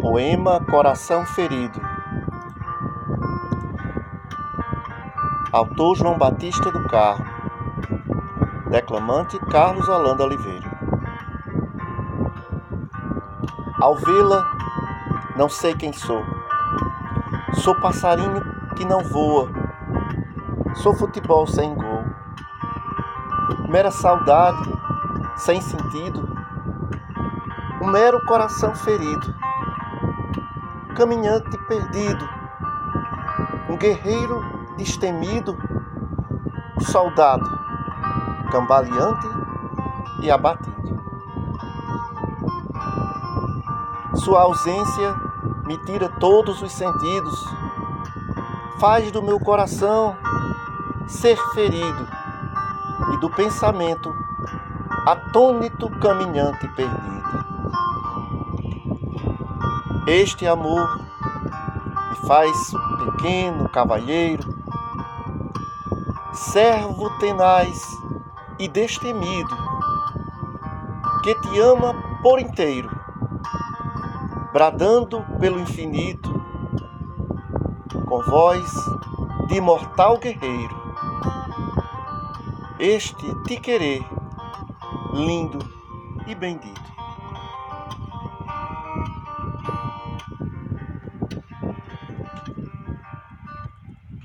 Poema Coração Ferido. Autor João Batista do Carmo. Declamante Carlos Holanda Oliveira. Ao vê-la, não sei quem sou. Sou passarinho que não voa. Sou futebol sem gol. Mera saudade, sem sentido. Um mero coração ferido caminhante perdido, um guerreiro destemido, um soldado cambaleante e abatido. Sua ausência me tira todos os sentidos, faz do meu coração ser ferido e do pensamento atônito caminhante perdido. Este amor me faz pequeno cavalheiro, servo tenaz e destemido, que te ama por inteiro, bradando pelo infinito, com voz de imortal guerreiro. Este te querer, lindo e bendito.